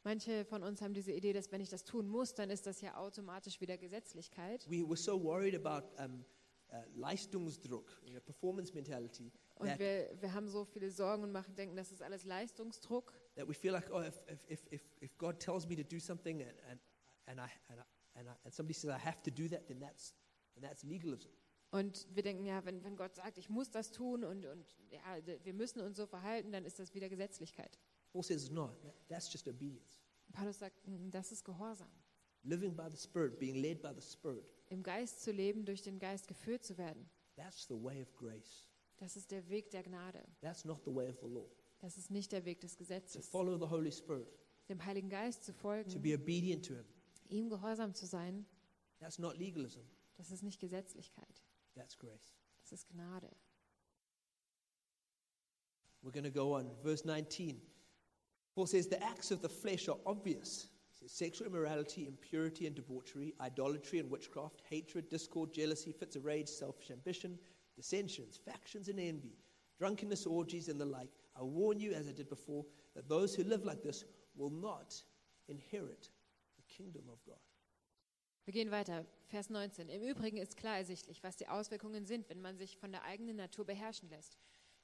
Manche von uns haben diese Idee, dass wenn ich das tun muss, dann ist das ja automatisch wieder Gesetzlichkeit. We were so worried about um, uh, Leistungsdruck, you know, performance mentality, Und wir, wir haben so viele Sorgen und machen, denken, das ist alles Leistungsdruck. that we feel like, oh, if, if, if, if, God tells me to do something and, and, and, I, and, I, and, I, and somebody says I have to do that, then that's, then that's legalism. Und wir denken, ja, wenn, wenn Gott sagt, ich muss das tun und, und ja, wir müssen uns so verhalten, dann ist das wieder Gesetzlichkeit. Paul says, no, that- that's just obedience. Paulus sagt, "Mm, das ist Gehorsam. Living by the Spirit, being led by the Spirit, Im Geist zu leben, durch den Geist geführt zu werden, that's the way of grace. das ist der Weg der Gnade. That's not the way of the law. Das ist nicht der Weg des To Gesetzes. follow the Holy Spirit, Dem Heiligen Geist zu to folgen, be obedient to Him, ihm gehorsam zu sein, that's not legalism, das ist nicht Gesetzlichkeit. that's grace. Das ist Gnade. We're going to go on. Verse 19. Paul says, The acts of the flesh are obvious. Sexual immorality, impurity and debauchery, idolatry and witchcraft, hatred, discord, jealousy, fits of rage, selfish ambition, dissensions, factions and envy, drunkenness, orgies, and the like. I warn you, as I did before, that those who live like this will not inherit the kingdom of God. Wir gehen weiter. Vers 19. Im Übrigen ist klar ersichtlich, was die Auswirkungen sind, wenn man sich von der eigenen Natur beherrschen lässt.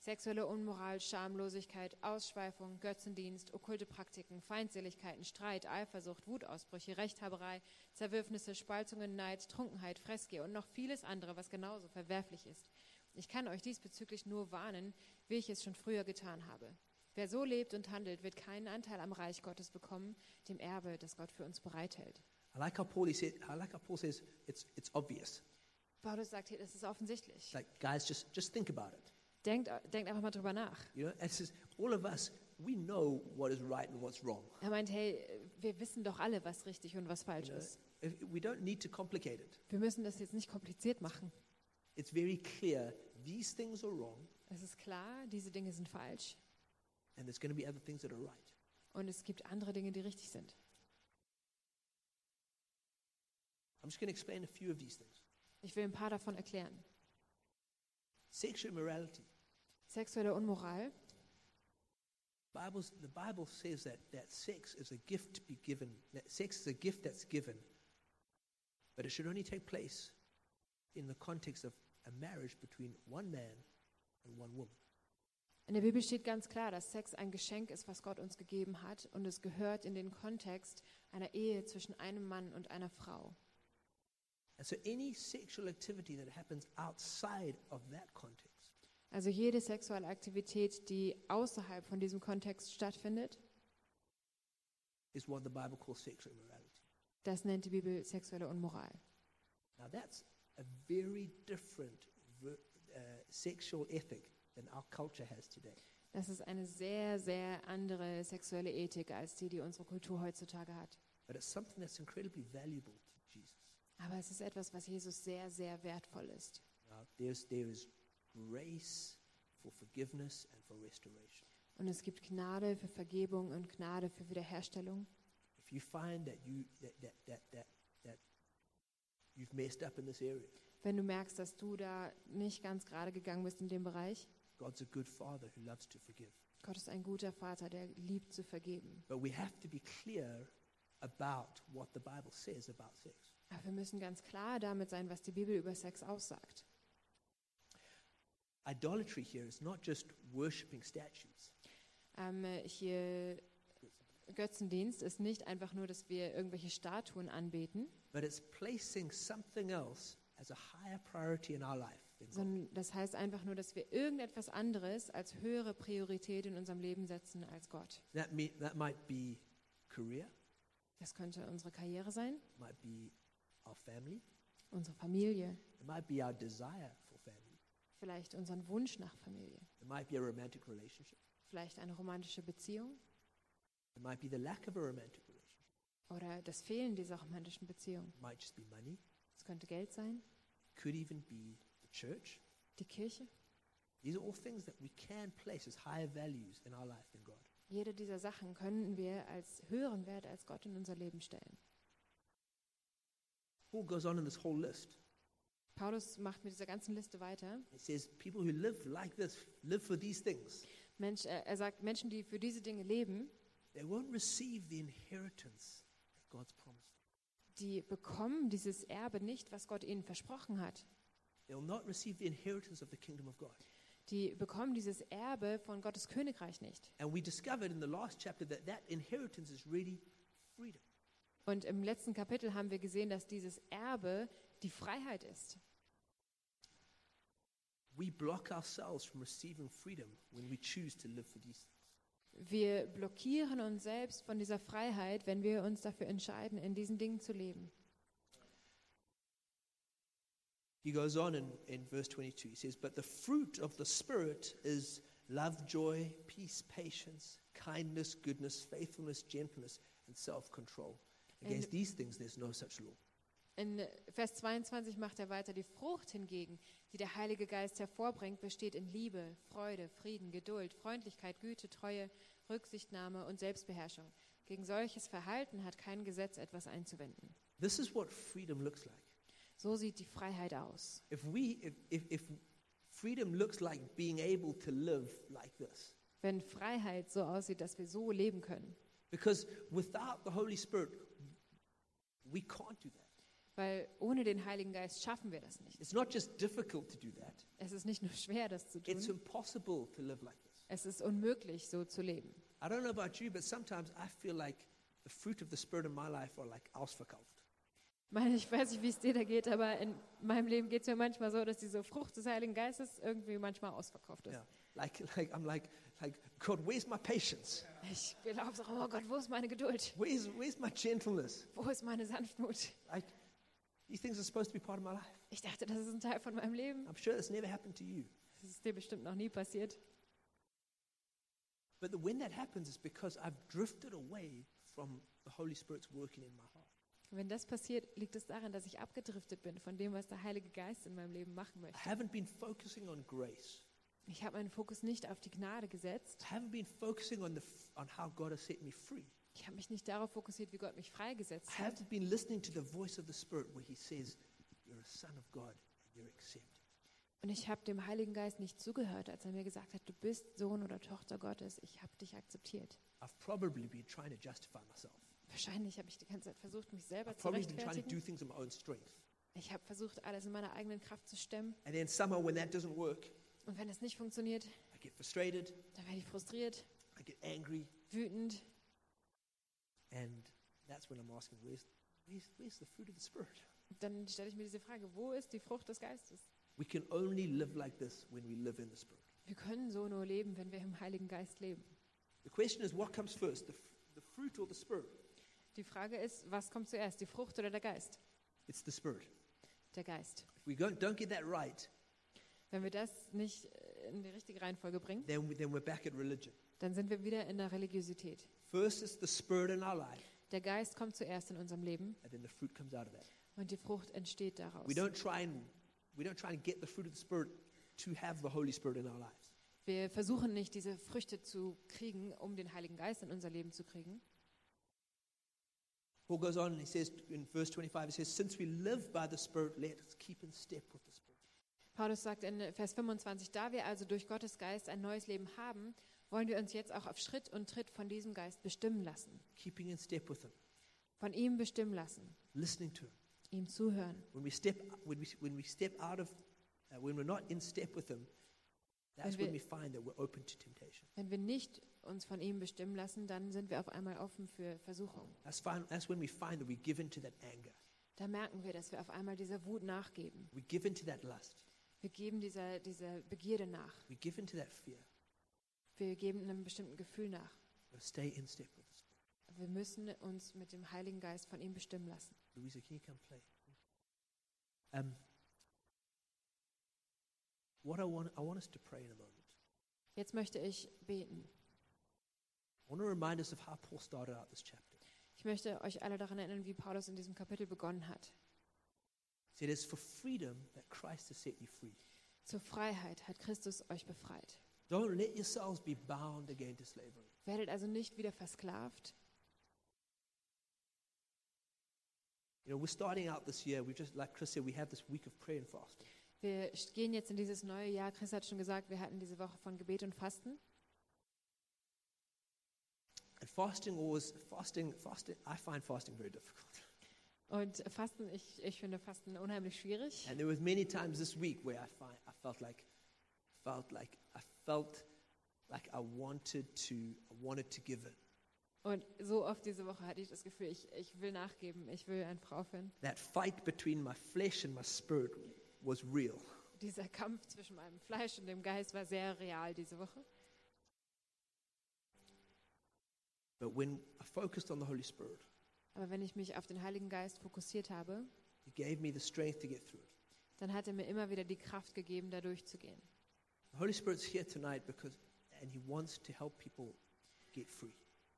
Sexuelle Unmoral, Schamlosigkeit, Ausschweifung, Götzendienst, okkulte Praktiken, Feindseligkeiten, Streit, Eifersucht, Wutausbrüche, Rechthaberei, Zerwürfnisse, Spaltungen, Neid, Trunkenheit, Fressgier und noch vieles andere, was genauso verwerflich ist. Ich kann euch diesbezüglich nur warnen, wie ich es schon früher getan habe. Wer so lebt und handelt, wird keinen Anteil am Reich Gottes bekommen, dem Erbe, das Gott für uns bereithält. I like how Paul, he said, I like how Paul says it's, it's obvious. Paulus sagt hier, das ist offensichtlich. Like, guys, just, just think about it. Denkt, denkt einfach mal drüber nach. You know, and it says, all of us, we know what is right and what's wrong. Er meint, hey, wir wissen doch alle, was richtig und was falsch You know, ist. if, we don't need to complicate it. Wir müssen das jetzt nicht kompliziert machen. It's very clear these things are wrong Es ist klar, diese Dinge sind falsch and there's going to be other things that are right. und es gibt andere Dinge, die richtig sind. I'm just going to explain a few of these things. Ich will ein paar davon erklären. Sexual immorality. Sexuelle Unmoral. Bible's, the Bible says that, that sex is a gift to be given. That sex is a gift that's given. But it should only take place in the context of a marriage between one man and one woman. In der Bibel steht ganz klar, dass Sex ein Geschenk ist, was Gott uns gegeben hat und es gehört in den Kontext einer Ehe zwischen einem Mann und einer Frau. And so any sexual activity that happens outside of that context Also jede sexuelle Aktivität, die außerhalb von diesem Kontext stattfindet, is what the Bible calls sexual immorality. das nennt die Bibel sexuelle Unmoral. Now that's a very different uh, sexual ethic than our culture has today. Das ist eine sehr, sehr andere sexuelle Ethik als die, die unsere Kultur heutzutage hat. But it's something that's incredibly valuable to Jesus. Aber es ist etwas, was Jesus sehr, sehr wertvoll ist. Now, there's, there is grace for forgiveness and for restoration. Und es gibt Gnade für Vergebung und Gnade für Wiederherstellung. If you find that, you, that, that, that, that, that you've messed up in this area, Wenn du merkst, dass du da nicht ganz gerade gegangen bist in dem Bereich, God's a good father who loves to forgive. Gott ist ein guter Vater, der liebt zu vergeben. But we have to be clear about what the Bible says about sex. Aber wir müssen ganz klar damit sein, was die Bibel über Sex aussagt. Idolatry here is not just worshipping statues. Ähm, hier Götzendienst ist nicht einfach nur, dass wir irgendwelche Statuen anbeten, but it's placing something else as a higher priority in our life than God. sondern das heißt einfach nur, dass wir irgendetwas anderes als höhere Priorität in unserem Leben setzen als Gott. That, me, that might be career, Das könnte unsere Karriere sein, might be our family, unsere Familie, it might be our desire vielleicht unseren Wunsch nach Familie, it might be a romantic relationship, vielleicht eine romantische Beziehung it might be the lack of a romantic relationship, oder das Fehlen dieser romantischen Beziehung. it might just be money, Es könnte Geld sein, could even be the church. die Kirche. These are all things that we can place as higher values in our life than God. Jede dieser Sachen können wir als höheren Wert als Gott in unser Leben stellen. Paul goes on in this whole list. Paulus macht mit dieser ganzen Liste weiter. He says, People who live like this live for these things. Mensch, er sagt, Menschen, die für diese Dinge leben, They won't receive the inheritance God's promised. die bekommen dieses Erbe nicht, was Gott ihnen versprochen hat. They will not receive the inheritance of the kingdom of God. Die bekommen dieses Erbe von Gottes Königreich nicht. And we discovered in the last chapter that that inheritance is really freedom. Und im letzten Kapitel haben wir gesehen, dass dieses Erbe die Freiheit ist. We block ourselves from receiving freedom when we choose to live for these things. Wir blockieren uns selbst von dieser Freiheit, wenn wir uns dafür entscheiden, in diesen Dingen zu leben. He goes on in, in verse 22. He says, But the fruit of the Spirit is love, joy, peace, patience, kindness, goodness, faithfulness, gentleness, and self control. Against And- these things, there's no such law. In Vers 22 macht er weiter, die Frucht hingegen, die der Heilige Geist hervorbringt, besteht in Liebe, Freude, Frieden, Geduld, Freundlichkeit, Güte, Treue, Rücksichtnahme und Selbstbeherrschung. Gegen solches Verhalten hat kein Gesetz etwas einzuwenden. This is what freedom looks like. So sieht die Freiheit aus. If we, if, if, if freedom looks like being able to live like this, Wenn Freiheit so aussieht, dass wir so leben können. because without the Holy Spirit, we can't do that. Weil ohne den Heiligen Geist schaffen wir das nicht. It's not just difficult to do that, Es ist nicht nur schwer, das zu it's tun. impossible to live like this. Es ist unmöglich, so zu leben. I don't know about you, but sometimes I feel like the fruit of the Spirit in my life are like ausverkauft. Meine, ich weiß nicht, wie es dir da geht, aber in meinem Leben geht es mir manchmal so, dass diese Frucht des Heiligen Geistes irgendwie manchmal ausverkauft ist. Yeah. Like, like, I'm like, like, God, where's my patience? Ich glaube so, oh Gott, wo ist meine Geduld? Where's, where's my gentleness? Wo ist meine Sanftmut? Like, these things are supposed to be part of my life. Ich dachte, das ist ein Teil von meinem Leben. I'm sure it's never happened to you. Das ist dir bestimmt noch nie passiert. But the, when that happens, it's because I've drifted away from the Holy Spirit's working in my heart. Wenn das passiert, liegt es daran, dass ich abgedriftet bin von dem, was der Heilige Geist in meinem Leben machen I möchte. haven't been focusing on grace. Ich habe meinen Fokus nicht auf die Gnade gesetzt. I haven't been focusing on, the, on how God has set me free. Ich habe mich nicht darauf fokussiert, wie Gott mich I freigesetzt hat. haven't been listening to the voice of the Spirit where He says, You're a son of God and you're accepted. Und ich habe dem Heiligen Geist nicht zugehört, als er mir gesagt hat, du bist Sohn oder Tochter Gottes. Ich habe dich akzeptiert. I've probably been trying to justify myself. Wahrscheinlich habe ich die ganze Zeit versucht, mich selber I've zu probably been trying to do rechtfertigen. things in my own strength. Ich habe versucht, alles in meiner eigenen Kraft zu stemmen. And then somehow, when that doesn't work, Und wenn es nicht funktioniert, I get frustrated, dann werde ich frustriert, I get angry, wütend. And that's when I'm asking, Where's, where's, where's the fruit of the Spirit? Dann stelle ich mir diese Frage, wo ist die Frucht des Geistes? We can only live like this when we live in the Spirit. Wir können so nur leben, wenn wir im Heiligen Geist leben. The question is, what comes first, the, f- the fruit or the Spirit? Die Frage ist, was kommt zuerst, die Frucht oder der Geist? It's the Spirit. Der Geist. If we go, don't get that right, Wenn wir das nicht äh, in die richtige Reihenfolge bringen, then, we, then we're back at religion. dann sind wir wieder in der Religiosität. First is the Spirit in our life, Der Geist kommt zuerst in unserem Leben and then the fruit comes out of that. und die Frucht entsteht daraus. We don't try and we don't try and get the fruit of the Spirit to have the Holy Spirit in our lives. Wir versuchen nicht, diese Früchte zu kriegen, um den Heiligen Geist in unser Leben zu kriegen. Paul goes on and he says in verse 25, he says, Since we live by the Spirit, let us keep in step with the Spirit. Paulus sagt in Vers 25, da wir also durch Gottes Geist ein neues Leben haben, wollen wir uns jetzt auch auf Schritt und Tritt von diesem Geist bestimmen lassen. Keeping in step with Him, Von ihm bestimmen lassen, listening to Him. ihm zuhören. When we step, when we, when we step out of, uh, when we're not in step with Him, that's Wenn when wir- we find that we're open to temptation. Wenn wir nicht uns von ihm bestimmen lassen, dann sind wir auf einmal offen für Versuchung. That's, fine, that's when we find that we give into that anger. Da merken wir, dass wir auf einmal dieser Wut nachgeben. We give into that lust. Wir geben dieser, dieser Begierde nach. We give into that fear. Wir geben einem bestimmten Gefühl nach. Stay in step with the Spirit. Wir müssen uns mit dem Heiligen Geist von ihm bestimmen lassen. Louisa, can you come play? Um, what I want, I want us to pray in a moment. Jetzt möchte ich beten. I want to remind us of how Paul started out this chapter. Ich möchte euch alle daran erinnern, wie Paulus in diesem Kapitel begonnen hat. Said, It's for freedom that Christ has set you free. Zur Freiheit hat Christus euch befreit. Don't let yourselves be bound again to slavery. Werdet also nicht wieder versklavt. You know, we're starting out this year. We just, like Chris said, we have this week of prayer and fasting. Wir gehen jetzt in dieses neue Jahr. Chris hat schon gesagt, wir hatten diese Woche von Gebet und Fasten. And fasting always, fasting, fasting, I find fasting very difficult. Und Fasten, ich, ich finde Fasten unheimlich schwierig. And there was many times this week where I, find, I felt like, felt like, I felt like I wanted to, I wanted to give in. Und so oft diese Woche hatte ich das Gefühl, ich, ich will nachgeben, ich will einfach aufhören. That fight between my flesh and my spirit was real. Dieser Kampf zwischen meinem Fleisch und dem Geist war sehr real diese Woche. But when I focused on the Holy Spirit, Aber wenn ich mich auf den Heiligen Geist fokussiert habe, He gave me the strength to get through it. dann hat er mir immer wieder die Kraft gegeben, da durchzugehen. The Holy Spirit's here tonight because, and He wants to help people get free.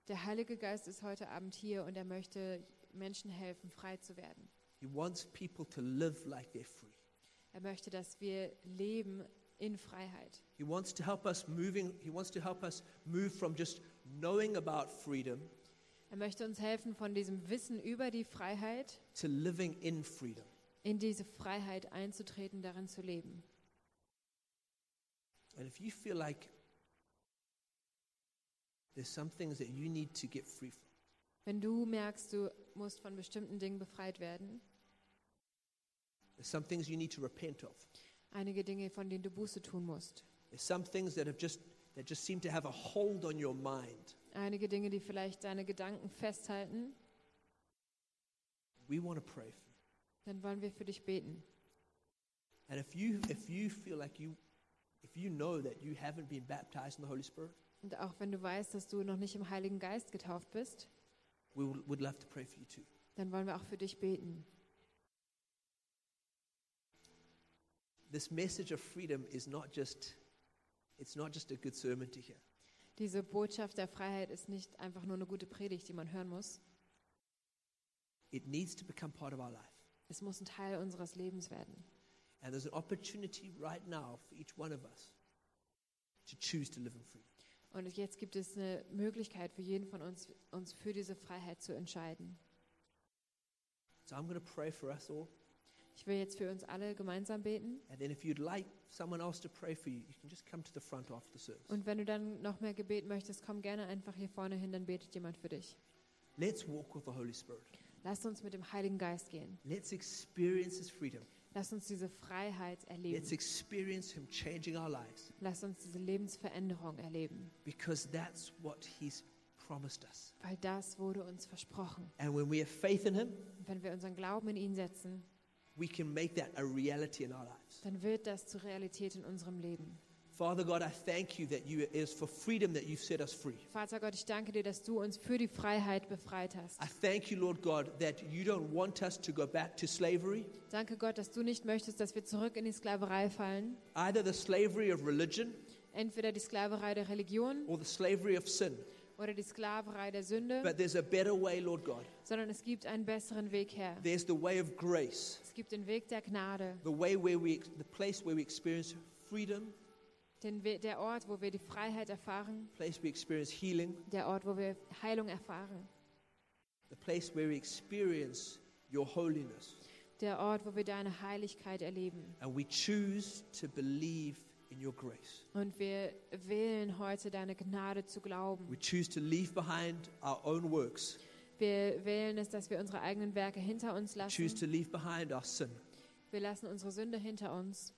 Der Heilige Geist ist heute Abend hier und er möchte Menschen helfen, frei zu werden. He wants people to live like they're free. Er möchte, dass wir leben in Freiheit. He wants to help us moving. He wants to help us move from just knowing about freedom Er möchte uns helfen, von diesem Wissen über die Freiheit to living in freedom. in diese Freiheit einzutreten, darin zu leben. And if you feel like there's some things that you need to get free from, Wenn du merkst, du musst von bestimmten Dingen befreit werden, There's some things you need to repent of. Einige Dinge, von denen du Buße tun musst. There's some things that have just that just seem to have a hold on your mind. Einige Dinge, die vielleicht deine Gedanken festhalten. We want to pray for you. Dann wollen wir für dich beten. And if you if you feel like you Und auch wenn du weißt, dass du noch nicht im Heiligen Geist getauft bist, we would would love to pray for you too. dann wollen wir auch für dich beten. This message of freedom is not just it's not just a good sermon to hear. Diese Botschaft der Freiheit ist nicht einfach nur eine gute Predigt, die man hören muss. It needs to become part of our life. Es muss ein Teil unseres Lebens werden. And there's an opportunity right now for each one of us to choose to live in freedom. Und jetzt gibt es eine Möglichkeit für jeden von uns, uns für diese Freiheit zu entscheiden. So I'm going to pray for us all. Ich will jetzt für uns alle gemeinsam beten. And then if you'd like someone else to pray for you, you can just come to the front after the service. Und wenn du dann noch mehr Gebet möchtest, komm gerne einfach hier vorne hin, dann betet jemand für dich. Let's walk with the Holy Spirit. Lass uns mit dem Heiligen Geist gehen. Let's experience His freedom. Lass uns diese Freiheit Let's erleben. experience Him changing our lives Lass uns diese Lebensveränderung erleben. because that's what He's promised us. Weil das wurde uns versprochen. And when we have faith in Him, Und wenn wir unseren Glauben in ihn setzen, we can make that a reality in our lives. dann wird das zur Realität in unserem Leben. Father God, I thank you that you, it is for freedom that you've set us free. Vater Gott, ich danke dir, dass du uns für die Freiheit befreit hast. I thank you, Lord God, that you don't want us to go back to slavery, Danke Gott, dass du nicht möchtest, dass wir zurück in die Sklaverei fallen. either the slavery of religion Entweder die Sklaverei der Religion or the slavery of sin. oder die Sklaverei der Sünde, But there's a better way, Lord God. sondern es gibt einen besseren Weg her. There's the way of grace, Es gibt den Weg der Gnade, the way where we, the place where we experience freedom, den der Ort, wo wir die Freiheit erfahren, place we experience healing, der Ort, wo wir Heilung erfahren, the place where we experience your holiness. der Ort, wo wir deine Heiligkeit erleben. And we choose to believe in your grace. Und wir wählen heute deine Gnade zu glauben. We choose to leave behind our own works, Wir wählen es, dass wir unsere eigenen Werke hinter uns choose to lassen. leave behind our sin, Wir lassen unsere Sünde hinter uns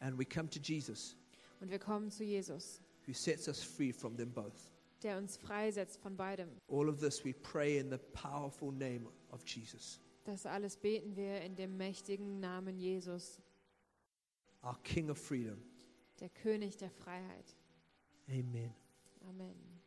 and we come to Jesus, und wir kommen zu Jesus, who sets us free from them both. der uns freisetzt von beidem. All of this we pray in the powerful name of Jesus, Das alles beten wir in dem mächtigen Namen Jesus, our King of freedom. der König der Freiheit. Amen. Amen.